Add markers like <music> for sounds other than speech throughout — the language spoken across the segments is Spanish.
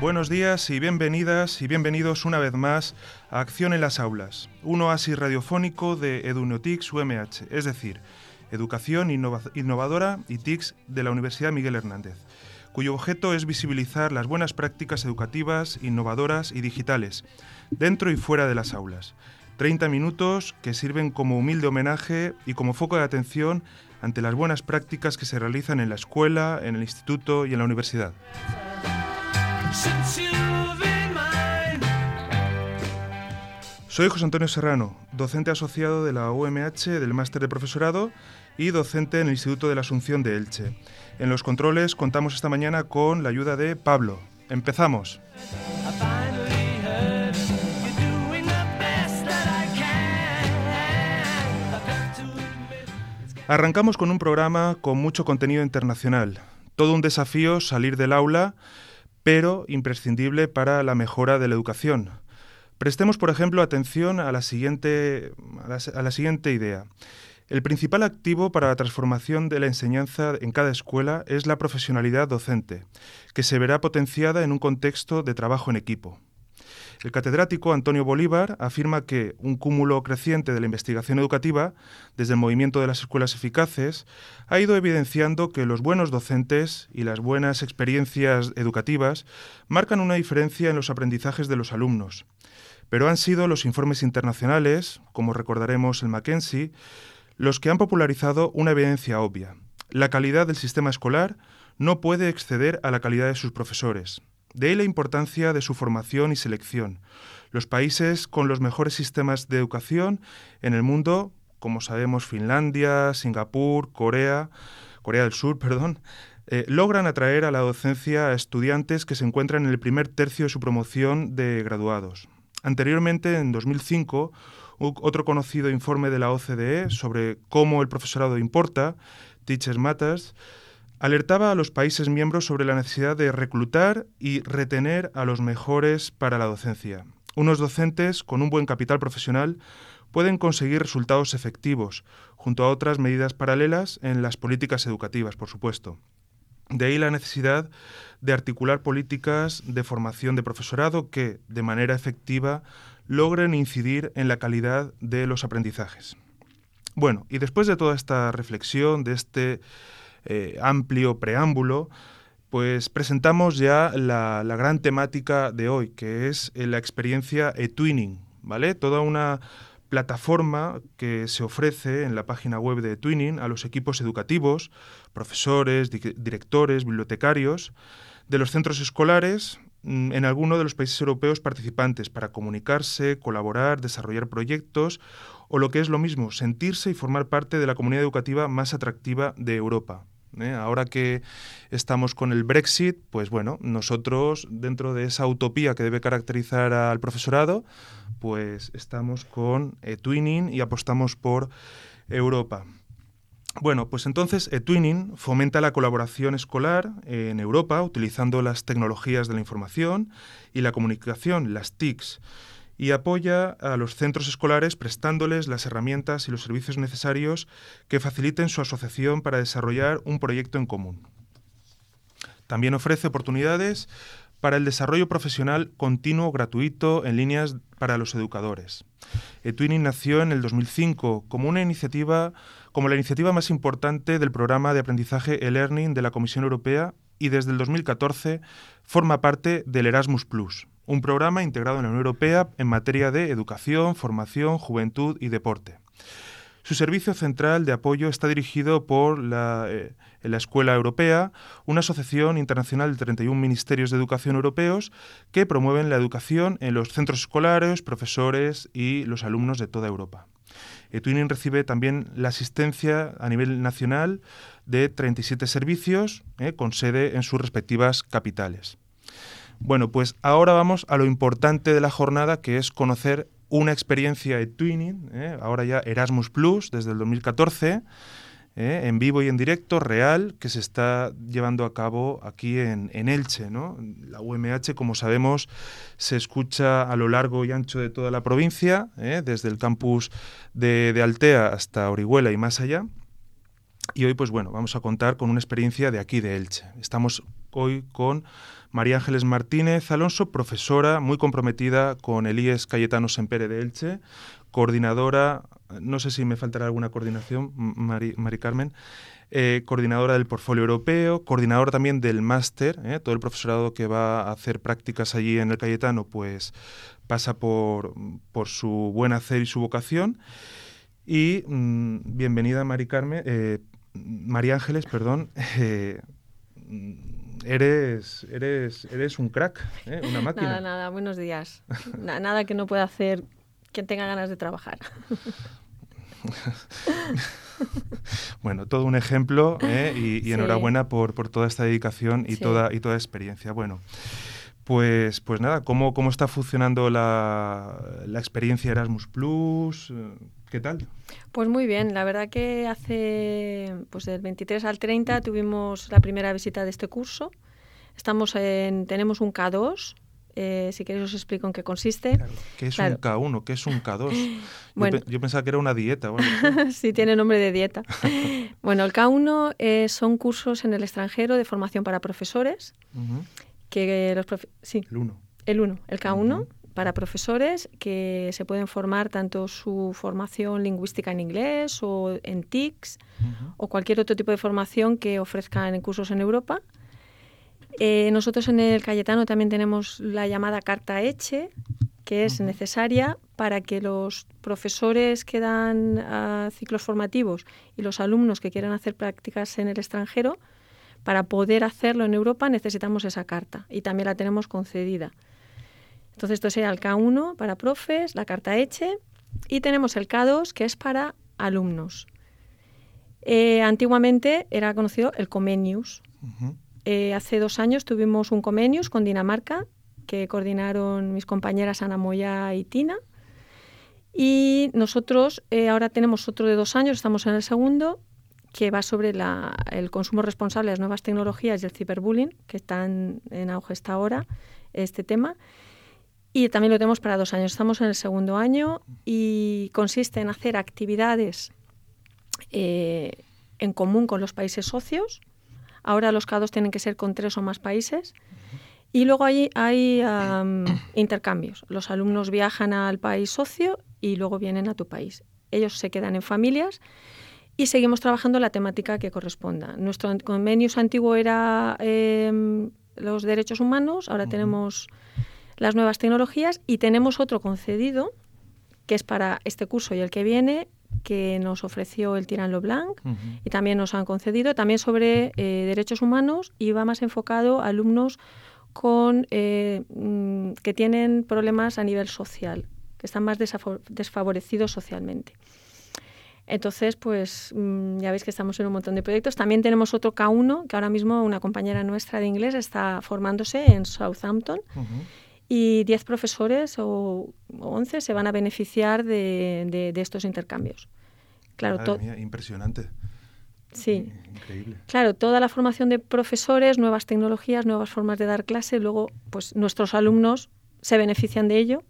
Buenos días y bienvenidas y bienvenidos una vez más a Acción en las Aulas, un oasis radiofónico de EduNotics UMH, es decir, Educación Innovadora y TICS de la Universidad Miguel Hernández, cuyo objeto es visibilizar las buenas prácticas educativas, innovadoras y digitales, dentro y fuera de las aulas. 30 minutos que sirven como humilde homenaje y como foco de atención ante las buenas prácticas que se realizan en la escuela, en el instituto y en la universidad. Soy José Antonio Serrano, docente asociado de la UMH del Máster de Profesorado y docente en el Instituto de la Asunción de Elche. En los controles contamos esta mañana con la ayuda de Pablo. Empezamos. Arrancamos con un programa con mucho contenido internacional. Todo un desafío salir del aula pero imprescindible para la mejora de la educación. Prestemos, por ejemplo, atención a la siguiente, a la, siguiente idea. El principal activo para la transformación de la enseñanza en cada escuela es la profesionalidad docente, que se verá potenciada en un contexto de trabajo en equipo. El catedrático Antonio Bolívar afirma que un cúmulo creciente de la investigación educativa, desde el movimiento de las escuelas eficaces, ha ido evidenciando que los buenos docentes y las buenas experiencias educativas marcan una diferencia en los aprendizajes de los alumnos. Pero han sido los informes internacionales, como recordaremos el Mackenzie, los que han popularizado una evidencia obvia. La calidad del sistema escolar no puede exceder a la calidad de sus profesores. De ahí la importancia de su formación y selección. Los países con los mejores sistemas de educación en el mundo, como sabemos Finlandia, Singapur, Corea, Corea del Sur, <laughs> perdón, eh, logran atraer a la docencia a estudiantes que se encuentran en el primer tercio de su promoción de graduados. Anteriormente, en 2005, otro conocido informe de la OCDE sobre cómo el profesorado importa, Teachers Matters, alertaba a los países miembros sobre la necesidad de reclutar y retener a los mejores para la docencia. Unos docentes con un buen capital profesional pueden conseguir resultados efectivos, junto a otras medidas paralelas en las políticas educativas, por supuesto. De ahí la necesidad de articular políticas de formación de profesorado que, de manera efectiva, logren incidir en la calidad de los aprendizajes. Bueno, y después de toda esta reflexión, de este eh, amplio preámbulo, pues presentamos ya la, gran temática de hoy, que es eh, la experiencia eTwinning, ¿vale? Toda una plataforma que se ofrece en la página web de eTwinning a los equipos educativos, profesores, directores, bibliotecarios de los centros escolares mm, en alguno de los países europeos participantes para comunicarse, colaborar, desarrollar proyectos o lo que es lo mismo, sentirse y formar parte de la comunidad educativa más atractiva de Europa. ¿eh? Ahora que estamos con el Brexit, pues bueno, nosotros dentro de esa utopía que debe caracterizar al profesorado, pues estamos con eTwinning y apostamos por Europa. Bueno, pues entonces eTwinning fomenta la colaboración escolar en Europa utilizando las tecnologías de la información y la comunicación, las TICs y apoya a los centros escolares prestándoles las herramientas y los servicios necesarios que faciliten su asociación para desarrollar un proyecto en común. También ofrece oportunidades para el desarrollo profesional continuo gratuito en líneas para los educadores. eTwinning nació en el 2005 como una iniciativa como la iniciativa más importante del programa de aprendizaje e-learning de la Comisión Europea y desde el 2014 forma parte del Erasmus Plus, un programa integrado en la Unión Europea en materia de educación, formación, juventud y deporte. Su servicio central de apoyo está dirigido por la, eh, la, Escuela Europea, una asociación internacional de 31 ministerios de educación europeos que promueven la educación en los centros escolares, profesores y los alumnos de toda Europa. Etwinning recibe también la asistencia a nivel nacional de 37 servicios eh, con sede en sus respectivas capitales. Bueno, pues ahora vamos a lo importante de la jornada, que es conocer una experiencia de Twinning, ¿eh? ahora ya Erasmus Plus, desde el 2014, ¿eh? en vivo y en directo, real, que se está llevando a cabo aquí en, Elche. ¿no? La UMH, como sabemos, se escucha a lo largo y ancho de toda la provincia, ¿eh? desde el campus de, de Altea hasta Orihuela y más allá. Y hoy, pues bueno, vamos a contar con una experiencia de aquí, de Elche. Estamos hoy con María Ángeles Martínez Alonso, profesora muy comprometida con el IES Cayetano Sempere de Elche, coordinadora, no sé si me faltará alguna coordinación, Mari, Carmen, eh, coordinadora del portfolio europeo, coordinadora también del máster, eh, todo el profesorado que va a hacer prácticas allí en el Cayetano, pues pasa por, por su buen hacer y su vocación. Y mm, bienvenida, Mari Carmen, eh, María Ángeles, perdón. <laughs> eres, eres, eres un crack, una máquina. Nada, nada, buenos días. nada que no pueda hacer quien tenga ganas de trabajar. <laughs> bueno, todo un ejemplo ¿eh? y, enhorabuena por, toda esta dedicación y, toda, y toda experiencia. Bueno, pues, pues nada, ¿cómo, cómo está funcionando la, la experiencia Erasmus Plus? ¿Qué tal? Pues muy bien, la verdad que hace pues del 23 al 30 tuvimos la primera visita de este curso. Estamos en, tenemos un K2 eh, si queréis os explico en qué consiste. ¿Qué es un K1? ¿Qué es un K2? <laughs> yo, pensaba que era una dieta. <laughs> sí, tiene nombre de dieta. <laughs> bueno, el K1 eh, son cursos en el extranjero de formación para profesores. que los sí, el 1. El 1, el K1. Para profesores que se pueden formar tanto su formación lingüística en inglés o en TICS o cualquier otro tipo de formación que ofrezcan en cursos en Europa. Eh, nosotros en el Cayetano también tenemos la llamada carta Eche, que es necesaria para que los profesores que dan ah, ciclos formativos y los alumnos que quieran hacer prácticas en el extranjero, para poder hacerlo en Europa necesitamos esa carta y también la tenemos concedida. Entonces esto sería el K1 para profes, la carta Eche y tenemos el K2 que es para alumnos. Eh, antiguamente era conocido el Comenius. Eh, hace dos años tuvimos un convenio con Dinamarca que coordinaron mis compañeras Ana Moya y Tina. Y nosotros eh, ahora tenemos otro de dos años, estamos en el segundo, que va sobre el consumo responsable de las nuevas tecnologías y el ciberbullying, que están en auge esta ahora, este tema. Y también lo tenemos para dos años. Estamos en el segundo año y consiste en hacer actividades eh, en común con los países socios, Ahora los CADOS tienen que ser con tres o más países. Y luego hay, hay intercambios. Los alumnos viajan al país socio y luego vienen a tu país. Ellos se quedan en familias y seguimos trabajando la temática que corresponda. Nuestro convenio antiguo era em, los derechos humanos, ahora tenemos las nuevas tecnologías y tenemos otro concedido que es para este curso y el que viene, que nos ofreció el Tirán Leblanc y también nos han concedido, también sobre eh, derechos humanos y va más enfocado a alumnos con, eh, mm, que tienen problemas a nivel social, que están más desfavorecidos socialmente. Entonces, pues mm, ya veis que estamos en un montón de proyectos. También tenemos otro K1, que ahora mismo una compañera nuestra de inglés está formándose en Southampton y 10 profesores o 11 se van a beneficiar de, estos intercambios. Claro, impresionante. Sí. Increíble. Claro, toda la formación de profesores, nuevas tecnologías, nuevas formas de dar clase, luego pues nuestros alumnos se benefician de ello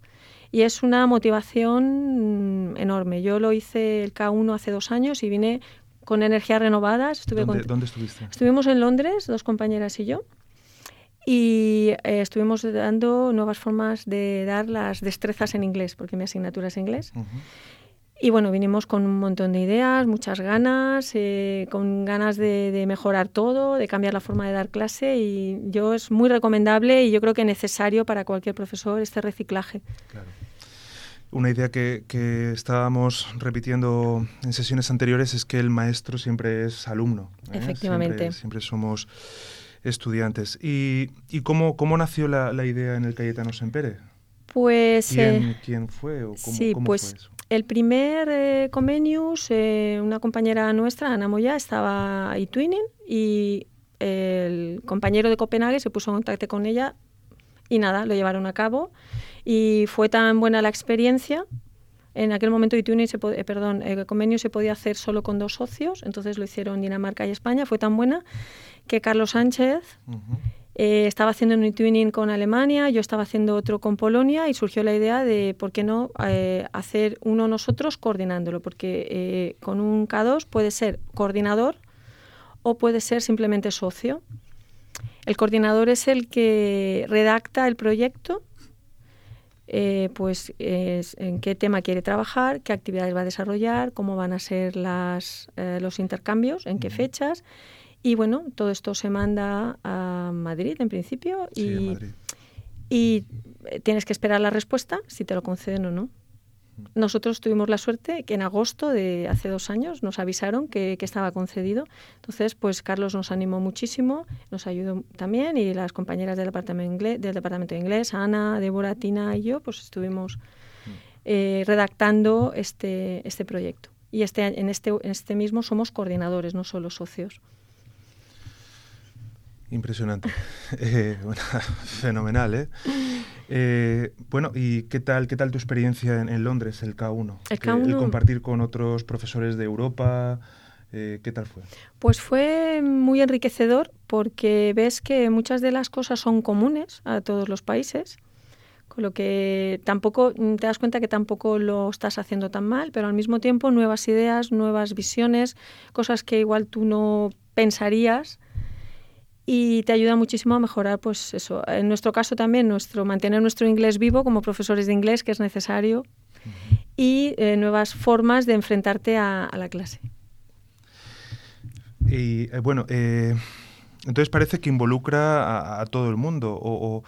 y es una motivación enorme. Yo lo hice el K1 hace dos años y vine con energías renovadas. Estuve ¿Dónde estuviste? Estuvimos en Londres, dos compañeras y yo y eh, estuvimos dando nuevas formas de dar las destrezas en inglés, porque mi asignatura es inglés. Y bueno, vinimos con un montón de ideas, muchas ganas, eh, con ganas de, mejorar todo, de cambiar la forma de dar clase y yo es muy recomendable y yo creo que necesario para cualquier profesor este reciclaje. Claro. Una idea que, que, estábamos repitiendo en sesiones anteriores es que el maestro siempre es alumno. ¿eh? Efectivamente. siempre somos estudiantes. ¿Y, y cómo, cómo nació la, la, idea en el Cayetano Sempere? Pues... ¿Quién, eh, ¿quién fue o cómo, sí, pues, El primer eh, Comenius, eh, una compañera nuestra, Ana Moya, estaba ahí twinning y el compañero de Copenhague se puso en contacto con ella y nada, lo llevaron a cabo y fue tan buena la experiencia en aquel momento iTunes se perdón, el convenio se podía hacer solo con dos socios, entonces lo hicieron Dinamarca y España. Fue tan buena que Carlos Sánchez eh, estaba haciendo un e con Alemania, yo estaba haciendo otro con Polonia y surgió la idea de por qué no eh, hacer uno nosotros coordinándolo, porque eh, con un K2 puede ser coordinador o puede ser simplemente socio. El coordinador es el que redacta el proyecto, eh, pues en qué tema quiere trabajar, qué actividades va a desarrollar, cómo van a ser las, eh, los intercambios, en qué fechas. Y bueno, todo esto se manda a Madrid en principio y, y tienes que esperar la respuesta si te lo conceden o no. Nosotros tuvimos la suerte que en agosto de hace dos años nos avisaron que, estaba concedido. Entonces, pues Carlos nos animó muchísimo, nos ayudó también y las compañeras del departamento, inglés, del departamento de inglés, Ana, Débora, Tina y yo, pues estuvimos eh, redactando este, este proyecto. Y este, en, este, en este mismo somos coordinadores, no solo socios. Impresionante. <laughs> Eh, <laughs> fenomenal, ¿eh? ¿eh? Bueno, ¿y qué tal, qué tal tu experiencia en, Londres, el K1? El, K1... el compartir con otros profesores de Europa, eh, ¿qué tal fue? Pues fue muy enriquecedor porque ves que muchas de las cosas son comunes a todos los países, con lo que tampoco te das cuenta que tampoco lo estás haciendo tan mal, pero al mismo tiempo nuevas ideas, nuevas visiones, cosas que igual tú no pensarías y te ayuda muchísimo a mejorar, pues eso, en nuestro caso también, nuestro, mantener nuestro inglés vivo como profesores de inglés, que es necesario, y eh, nuevas formas de enfrentarte a, la clase. Y eh, bueno, eh, entonces parece que involucra a, todo el mundo, o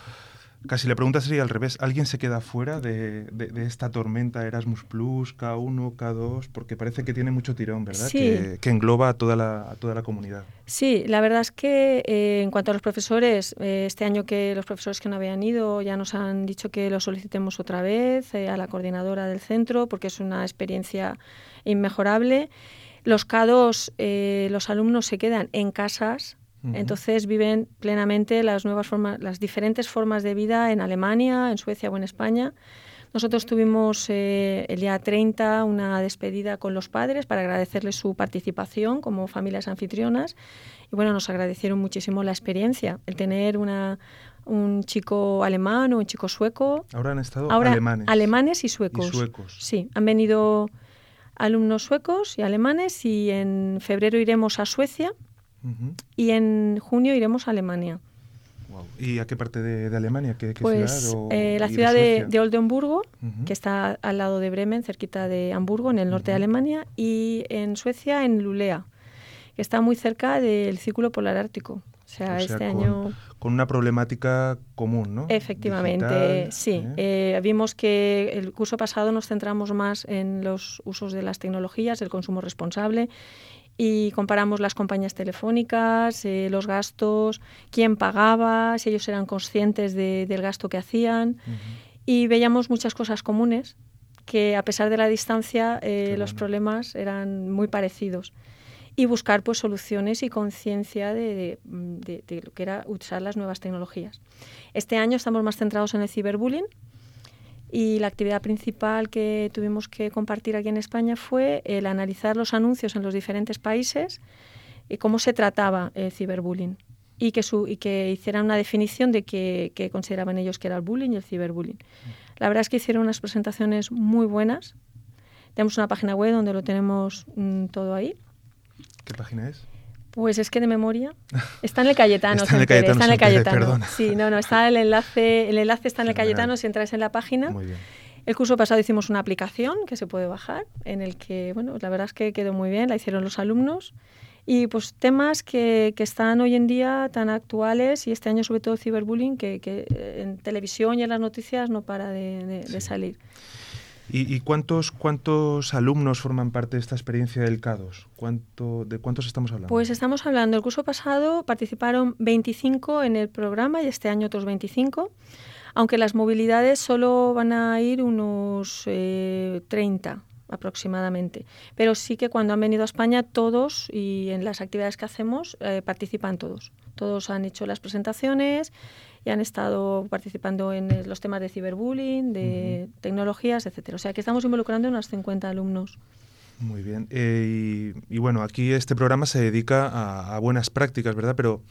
Casi la pregunta sería al revés. ¿Alguien se queda fuera de, esta tormenta Erasmus Plus, K1, K2? Porque parece que tiene mucho tirón, ¿verdad? Que, engloba a toda, la, toda la comunidad. Sí, la verdad es que eh, en cuanto a los profesores, eh, este año que los profesores que no habían ido ya nos han dicho que lo solicitemos otra vez eh, a la coordinadora del centro porque es una experiencia inmejorable. Los K2, los alumnos se quedan en casas entonces viven plenamente las nuevas formas, las diferentes formas de vida en Alemania, en Suecia o en España. Nosotros tuvimos eh, el día 30 una despedida con los padres para agradecerles su participación como familias anfitrionas. Y bueno, nos agradecieron muchísimo la experiencia, el tener una, un chico alemán o un chico sueco. Ahora han estado alemanes. Alemanes y suecos. Y suecos. Sí, han venido alumnos suecos y alemanes y en febrero iremos a Suecia y en junio iremos a Alemania. ¿Y a qué parte de, Alemania? ¿Qué, pues ciudad? Eh, la ciudad de, Oldenburgo, que está al lado de Bremen, cerquita de Hamburgo, en el norte de Alemania, y en Suecia, en Lulea, que está muy cerca del Círculo Polar Ártico. O sea, este año... Con una problemática común, ¿no? Efectivamente, sí. ¿eh? Eh, vimos que el curso pasado nos centramos más en los usos de las tecnologías, el consumo responsable, y comparamos las compañías telefónicas, eh, los gastos, quién pagaba, si ellos eran conscientes del gasto que hacían. Y veíamos muchas cosas comunes que a pesar de la distancia eh, los problemas eran muy parecidos. Y buscar pues soluciones y conciencia de, de, lo que era usar las nuevas tecnologías. Este año estamos más centrados en el ciberbullying, y la actividad principal que tuvimos que compartir aquí en España fue el analizar los anuncios en los diferentes países y cómo se trataba el ciberbullying y que, su, y que hicieran una definición de qué, consideraban ellos que era el bullying y el ciberbullying. La verdad es que hicieron unas presentaciones muy buenas. Tenemos una página web donde lo tenemos mm, todo ahí. ¿Qué página es? Pues es que de memoria. Está en el Cayetano. está en el Cayetano. Está en el Cayetano. Sí, no, no, está el enlace, el enlace está en el Cayetano si entras en la página. Muy bien. El curso pasado hicimos una aplicación que se puede bajar, en el que, bueno, la verdad es que quedó muy bien, la hicieron los alumnos. Y pues temas que, que están hoy en día tan actuales y este año sobre todo ciberbullying, que, que en televisión y en las noticias no para de, de salir. ¿Y, cuántos, cuántos alumnos forman parte de esta experiencia del CADOS? ¿Cuánto, ¿De cuántos estamos hablando? Pues estamos hablando, el curso pasado participaron 25 en el programa y este año otros 25, aunque las movilidades solo van a ir unos 30 eh, aproximadamente. Pero sí que cuando han venido a España todos y en las actividades que hacemos eh, participan todos. Todos han hecho las presentaciones y han estado participando en los temas de ciberbullying, de tecnologías, etcétera. O sea que estamos involucrando unos 50 alumnos. Muy bien. Eh, y, bueno, aquí este programa se dedica a, buenas prácticas, ¿verdad? Pero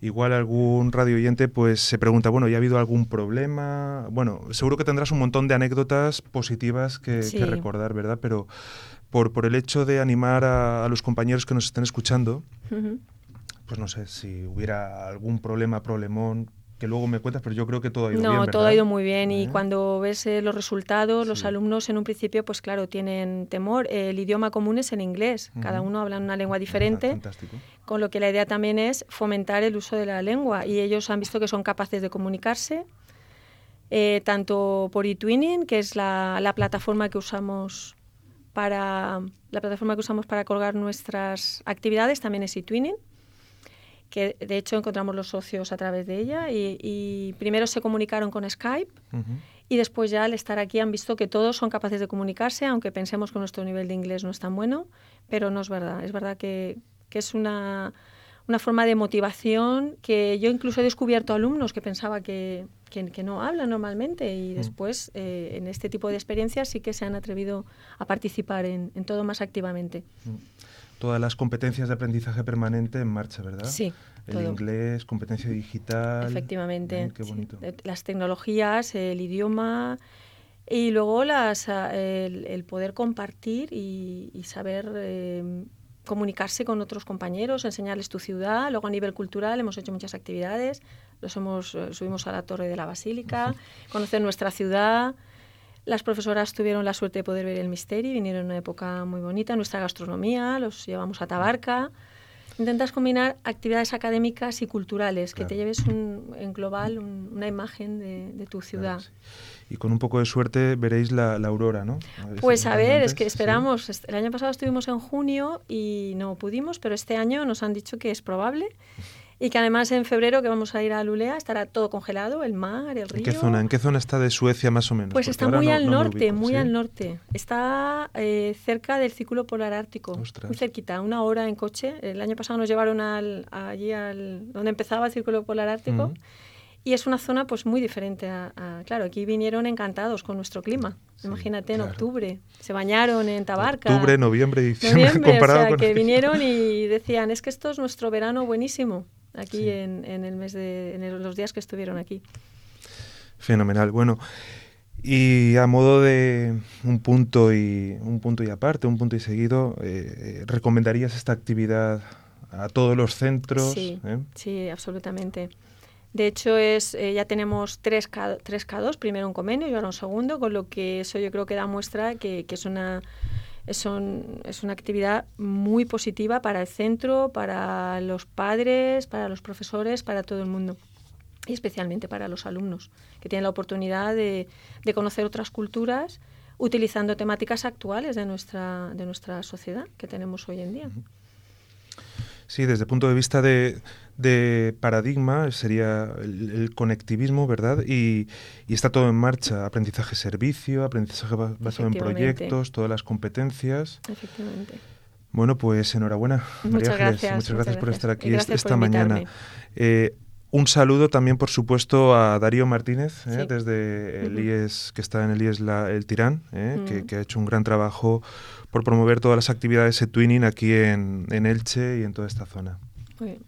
igual algún radio oyente pues se pregunta, bueno, ¿ya ha habido algún problema? Bueno, seguro que tendrás un montón de anécdotas positivas que, recordar, ¿verdad? Pero por, por el hecho de animar a, los compañeros que nos estén escuchando, pues no sé, si hubiera algún problema, problemón, que luego me cuentas, pero yo creo que todo ha ido no, bien. No, todo ha ido muy bien y cuando ves eh, los resultados, los alumnos en un principio, pues claro, tienen temor. el idioma común es el inglés, cada uno habla una lengua diferente, Fantástico. con lo que la idea también es fomentar el uso de la lengua y ellos han visto que son capaces de comunicarse, eh, tanto por eTwinning, que es la, la plataforma que usamos para la plataforma que usamos para colgar nuestras actividades, también es eTwinning que de hecho encontramos los socios a través de ella y, primero se comunicaron con Skype y después ya al estar aquí han visto que todos son capaces de comunicarse, aunque pensemos que nuestro nivel de inglés no es tan bueno, pero no es verdad. Es verdad que, que es una, una, forma de motivación que yo incluso he descubierto alumnos que pensaba que, que, no hablan normalmente y después eh, en este tipo de experiencias sí que se han atrevido a participar en, en todo más activamente todas las competencias de aprendizaje permanente en marcha, ¿verdad? Sí. El inglés, competencia digital. Efectivamente. qué bonito. Las tecnologías, el idioma y luego las, el, poder compartir y, saber em, comunicarse con otros compañeros, enseñarles tu ciudad. Luego a nivel cultural hemos hecho muchas actividades. Los hemos, eh, subimos a la Torre de la Basílica, conocer nuestra ciudad. Las profesoras tuvieron la suerte de poder ver el misterio, vinieron en una época muy bonita, nuestra gastronomía, los llevamos a Tabarca. Intentas combinar actividades académicas y culturales, que te lleves en global una imagen de, tu ciudad. Y con un poco de suerte veréis la, aurora, ¿no? pues a ver, es que esperamos. El año pasado estuvimos en junio y no pudimos, pero este año nos han dicho que es probable y que además en febrero que vamos a ir a Lulea estará todo congelado, el mar, el río. ¿En qué zona? ¿En qué zona está de Suecia más o menos? Pues está muy al norte, muy al norte. Está eh, cerca del Círculo Polar Ártico, muy cerquita, una hora en coche. El año pasado nos llevaron al, allí al donde empezaba el Círculo Polar Ártico. Y es una zona pues muy diferente a, Claro, aquí vinieron encantados con nuestro clima. Imagínate en octubre. Se bañaron en Tabarca. Octubre, noviembre, diciembre. <laughs> comparado o sea, que vinieron y <laughs> decían, es que esto es nuestro verano buenísimo aquí en, en, el mes de en los días que estuvieron aquí. Fenomenal. Bueno, y a modo de un punto y un punto y aparte, un punto y seguido, eh, eh, ¿recomendarías esta actividad a todos los centros? Sí, eh? sí absolutamente. De hecho, es, ya tenemos tres K, 2 primero un convenio y ahora un segundo, con lo que eso yo creo que da muestra que, que es una es, es una actividad muy positiva para el centro, para los padres, para los profesores, para todo el mundo y especialmente para los alumnos, que tienen la oportunidad de, de conocer otras culturas utilizando temáticas actuales de nuestra, de nuestra sociedad que tenemos hoy en día. Sí, desde el punto de vista de, de paradigma sería el, conectivismo, ¿verdad? Y, y, está todo en marcha, aprendizaje-servicio, aprendizaje basado en proyectos, todas las competencias. Efectivamente. Bueno, pues enhorabuena, muchas Gracias, muchas, gracias por estar aquí esta mañana. Eh, un saludo también, por supuesto, a Darío Martínez, ¿eh? desde el IES, que está en el IES El Tirán, ¿eh? que, que, ha hecho un gran trabajo por promover todas las actividades de Twinning aquí en, en, Elche y en toda esta zona. Muy bien.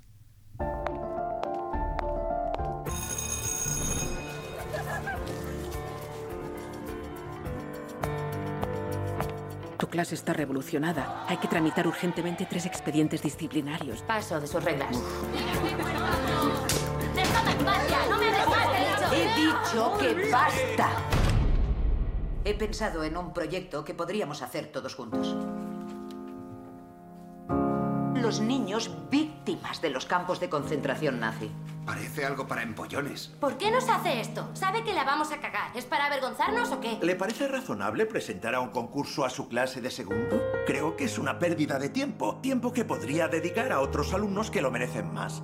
Tu clase está revolucionada. Hay que tramitar urgentemente tres expedientes disciplinarios. Paso de sus reglas. ¡Déjame en paz ya! ¡No me He dicho que basta. He pensado en un proyecto que podríamos hacer todos juntos. Los niños víctimas de los campos de concentración nazi. Parece algo para empollones. ¿Por qué nos hace esto? ¿Sabe que la vamos a cagar? ¿Es para avergonzarnos o qué? ¿Le parece razonable presentar a un concurso a su clase de segundo? Creo que es una pérdida de tiempo. Tiempo que podría dedicar a otros alumnos que lo merecen más.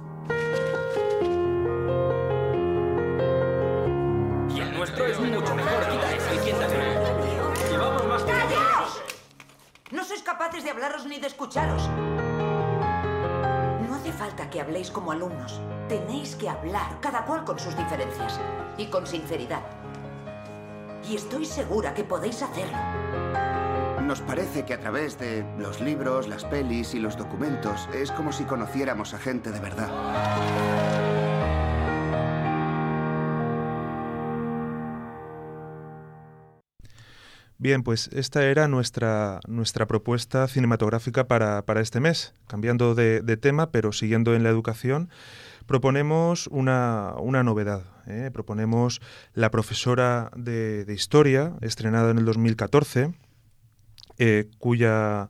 De hablaros ni de escucharos. No hace falta que habléis como alumnos. Tenéis que hablar, cada cual con sus diferencias. Y con sinceridad. Y estoy segura que podéis hacerlo. Nos parece que a través de los libros, las pelis y los documentos es como si conociéramos a gente de verdad. Bien, pues esta era nuestra, nuestra propuesta cinematográfica para, este mes. Cambiando de, tema, pero siguiendo en la educación, proponemos una, novedad. ¿eh? Proponemos La profesora de, Historia, estrenada en el 2014, eh, cuya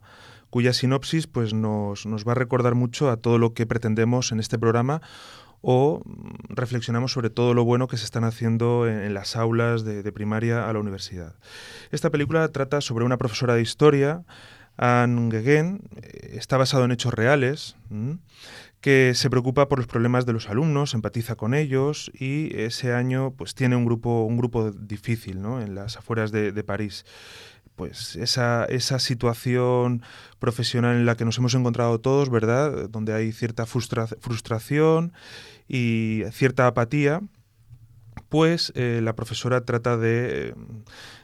cuya sinopsis pues, nos, nos, va a recordar mucho a todo lo que pretendemos en este programa o mm, reflexionamos sobre todo lo bueno que se están haciendo en, las aulas de, primaria a la universidad. Esta película trata sobre una profesora de historia, Anne Gegen, eh, está basado en hechos reales, que se preocupa por los problemas de los alumnos, empatiza con ellos y ese año pues tiene un grupo, un grupo difícil en las afueras de París pues esa, esa, situación profesional en la que nos hemos encontrado todos, ¿verdad? Donde hay cierta frustración y cierta apatía, pues eh, la profesora trata de eh,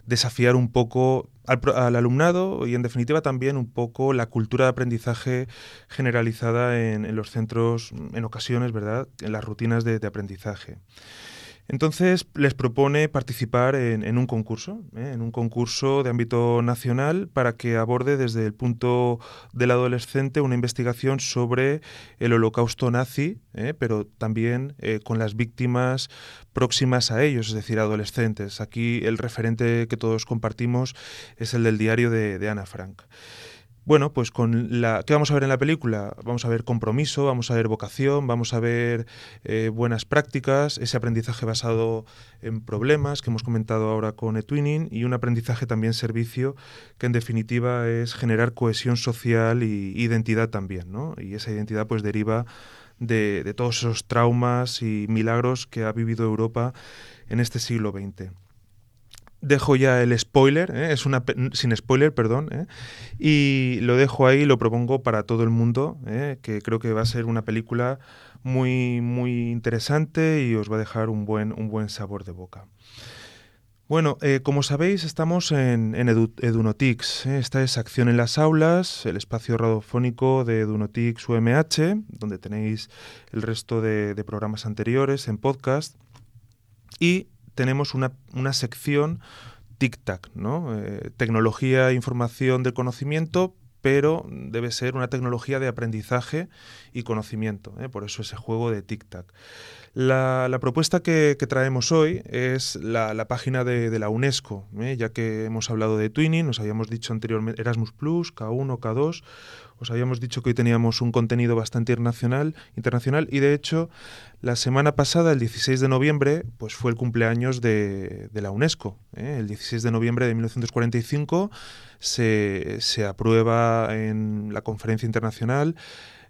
desafiar un poco al, alumnado y en definitiva también un poco la cultura de aprendizaje generalizada en, los centros, en ocasiones, ¿verdad? En las rutinas de aprendizaje. Entonces les propone participar en, un concurso, ¿eh? en un concurso de ámbito nacional para que aborde desde el punto del adolescente una investigación sobre el holocausto nazi, ¿eh? pero también eh, con las víctimas próximas a ellos, es decir, adolescentes. Aquí el referente que todos compartimos es el del diario de, de Ana Frank. Bueno, pues con la. ¿Qué vamos a ver en la película? Vamos a ver compromiso, vamos a ver vocación, vamos a ver eh, buenas prácticas, ese aprendizaje basado en problemas que hemos comentado ahora con eTwinning y un aprendizaje también servicio que en definitiva es generar cohesión social y identidad también, ¿no? Y esa identidad pues deriva de, de todos esos traumas y milagros que ha vivido Europa en este siglo XX dejo ya el spoiler, ¿eh? es una sin spoiler, perdón, ¿eh? y lo dejo ahí, lo propongo para todo el mundo, ¿eh? que creo que va a ser una película muy muy interesante y os va a dejar un buen un buen sabor de boca. Bueno, como sabéis, estamos en, en Edunotix. Esta es Acción en las Aulas, el espacio radiofónico de Edunotix UMH, donde tenéis el resto de, de programas anteriores en podcast. Y tenemos una, sección tic-tac, ¿no? Eh, tecnología, información del conocimiento, pero debe ser una tecnología de aprendizaje y conocimiento. ¿eh? Por eso ese juego de tic-tac. La, propuesta que, traemos hoy es la, página de, la UNESCO, ¿eh? ya que hemos hablado de Twinning, nos habíamos dicho anteriormente Erasmus Plus, K1, K2, os habíamos dicho que hoy teníamos un contenido bastante internacional, internacional y de hecho la semana pasada, el 16 de noviembre, pues fue el cumpleaños de, la UNESCO. ¿eh? El 16 de noviembre de 1945 se, se aprueba en la conferencia internacional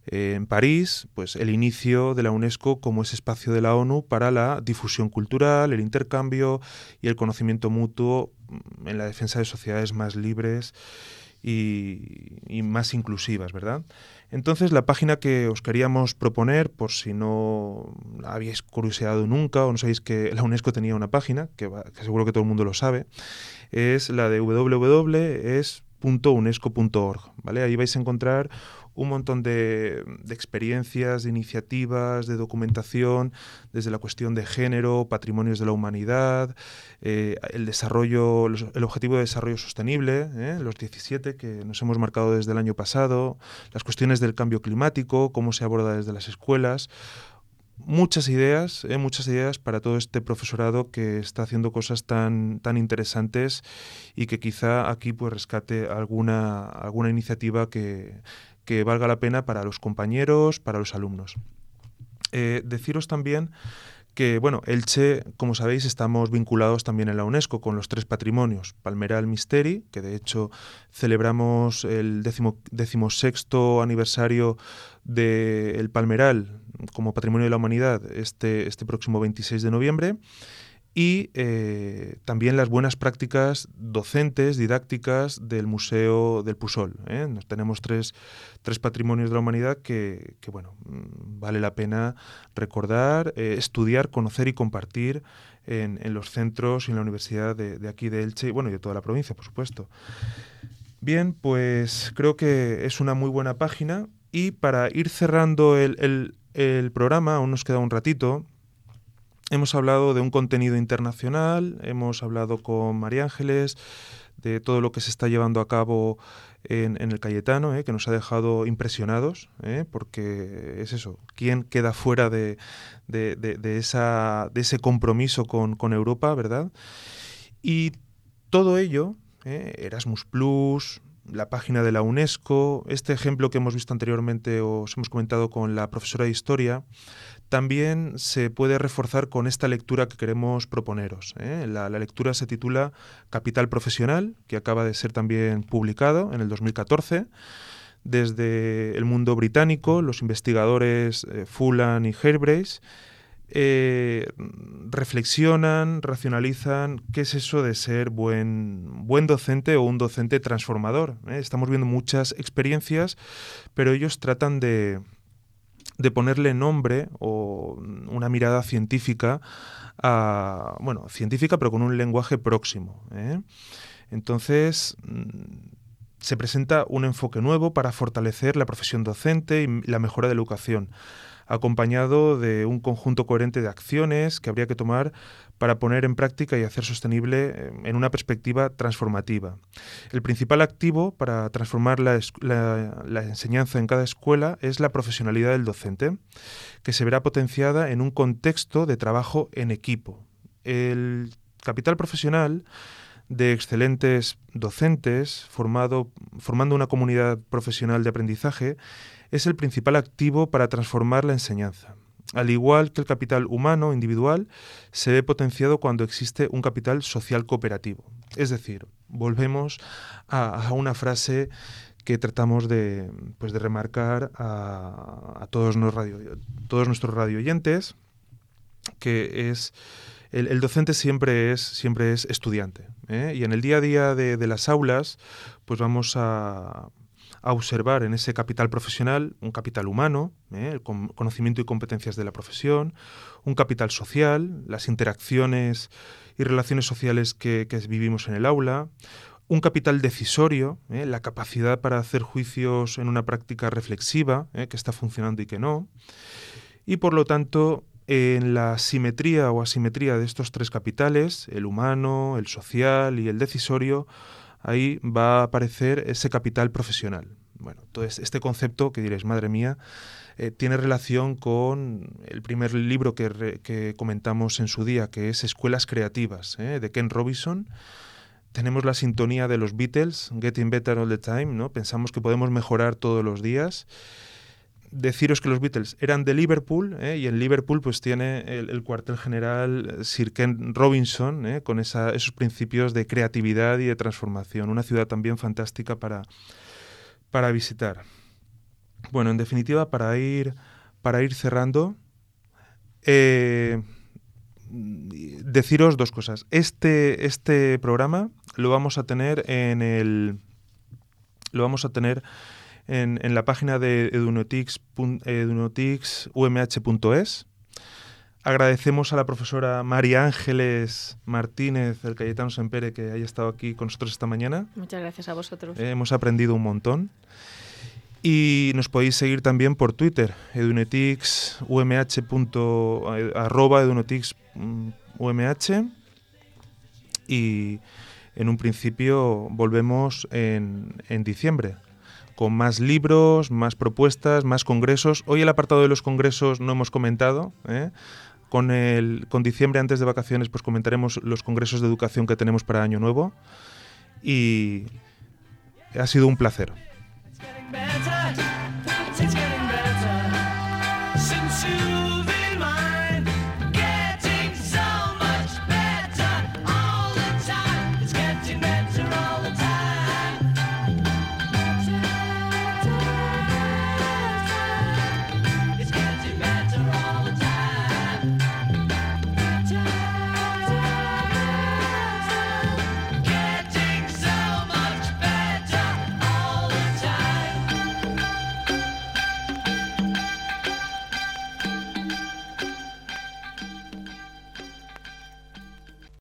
eh, en París, pues el inicio de la UNESCO como ese espacio de la ONU para la difusión cultural, el intercambio y el conocimiento mutuo en la defensa de sociedades más libres y, más inclusivas, ¿verdad? Entonces, la página que os queríamos proponer, por si no habéis curioseado nunca o no sabéis que la UNESCO tenía una página, que, que seguro que todo el mundo lo sabe, es la de www.unesco.org, ¿vale? Ahí vais a encontrar un montón de, experiencias, de iniciativas, de documentación, desde la cuestión de género, patrimonios de la humanidad, eh, el desarrollo, el objetivo de desarrollo sostenible, eh, los 17 que nos hemos marcado desde el año pasado, las cuestiones del cambio climático, cómo se aborda desde las escuelas. Muchas ideas, eh, muchas ideas para todo este profesorado que está haciendo cosas tan, tan interesantes y que quizá aquí pues rescate alguna, alguna iniciativa que, que valga la pena para los compañeros, para los alumnos. Eh, deciros también que, bueno, Elche, como sabéis, estamos vinculados también en la UNESCO con los tres patrimonios. Palmeral Misteri, que de hecho celebramos el décimo, decimosexto aniversario del Palmeral como Patrimonio de la Humanidad este, este próximo 26 de noviembre y eh, también las buenas prácticas docentes, didácticas del Museo del Pusol. ¿eh? tenemos tres, patrimonios de la humanidad que, bueno, mm, vale la pena recordar, eh, estudiar, conocer y compartir en, los centros y en la universidad de, aquí de Elche y, bueno, y de toda la provincia, por supuesto. Bien, pues creo que es una muy buena página y para ir cerrando el, el programa, aún nos queda un ratito, hemos hablado de un contenido internacional, hemos hablado con María Ángeles, de todo lo que se está llevando a cabo en, el Cayetano, ¿eh? que nos ha dejado impresionados, ¿eh? porque es eso, ¿quién queda fuera de ese compromiso con, Europa, verdad? Y todo ello, ¿eh? Erasmus Plus, la página de la UNESCO, este ejemplo que hemos visto anteriormente, os hemos comentado con la profesora de Historia, también se puede reforzar con esta lectura que queremos proponeros. ¿eh? La, lectura se titula Capital Profesional, que acaba de ser también publicado en el 2014. Desde el mundo británico, los investigadores eh, Fulan y Hairbrace eh, reflexionan, racionalizan qué es eso de ser buen, buen docente o un docente transformador. Estamos viendo muchas experiencias, pero ellos tratan de, de ponerle nombre o una mirada científica a, bueno, científica pero con un lenguaje próximo. ¿eh? Entonces, mm, se presenta un enfoque nuevo para fortalecer la profesión docente y la mejora de la educación acompañado de un conjunto coherente de acciones que habría que tomar para poner en práctica y hacer sostenible eh, en una perspectiva transformativa. El principal activo para transformar la, enseñanza en cada escuela es la profesionalidad del docente, que se verá potenciada en un contexto de trabajo en equipo. El capital profesional de excelentes docentes formado, formando una comunidad profesional de aprendizaje es el principal activo para transformar la enseñanza. Al igual que el capital humano individual, se ve potenciado cuando existe un capital social cooperativo. Es decir, volvemos a, una frase que tratamos de, pues de remarcar a, todos, radio, todos nuestros radioyentes, que es el, docente siempre es, siempre es estudiante. ¿eh? Y en el día a día de, las aulas, pues vamos a, a observar en ese capital profesional un capital humano, ¿eh? el conocimiento y competencias de la profesión, un capital social, las interacciones y relaciones sociales que, vivimos en el aula, un capital decisorio, ¿eh? la capacidad para hacer juicios en una práctica reflexiva, ¿eh? que está funcionando y que no, y por lo tanto en la simetría o asimetría de estos tres capitales, el humano, el social y el decisorio, ahí va a aparecer ese capital profesional. Bueno, entonces este concepto que diréis, madre mía, eh, tiene relación con el primer libro que, comentamos en su día, que es Escuelas Creativas, ¿eh? de Ken Robinson. Tenemos la sintonía de los Beatles, Getting Better All the Time, ¿no? Pensamos que podemos mejorar todos los días deciros que los Beatles eran de Liverpool ¿eh? y en Liverpool pues tiene el, cuartel general Sir Ken Robinson ¿eh? con esos principios de creatividad y de transformación. Una ciudad también fantástica para, para visitar. Bueno, en definitiva, para ir, para ir cerrando, eh, deciros dos cosas. Este, este programa lo vamos a tener en el... Lo vamos a tener en, la página de edunotix.umh.es. Agradecemos a la profesora María Ángeles Martínez del Cayetano Sempere que haya estado aquí con nosotros esta mañana. Muchas gracias a vosotros. Eh, hemos aprendido un montón. Y nos podéis seguir también por Twitter, edunetix, arroba Y en un principio volvemos en, en diciembre con más libros, más propuestas, más congresos. Hoy el apartado de los congresos no hemos comentado. ¿eh? Con, el, con diciembre antes de vacaciones pues comentaremos los congresos de educación que tenemos para Año Nuevo. Y ha sido un placer.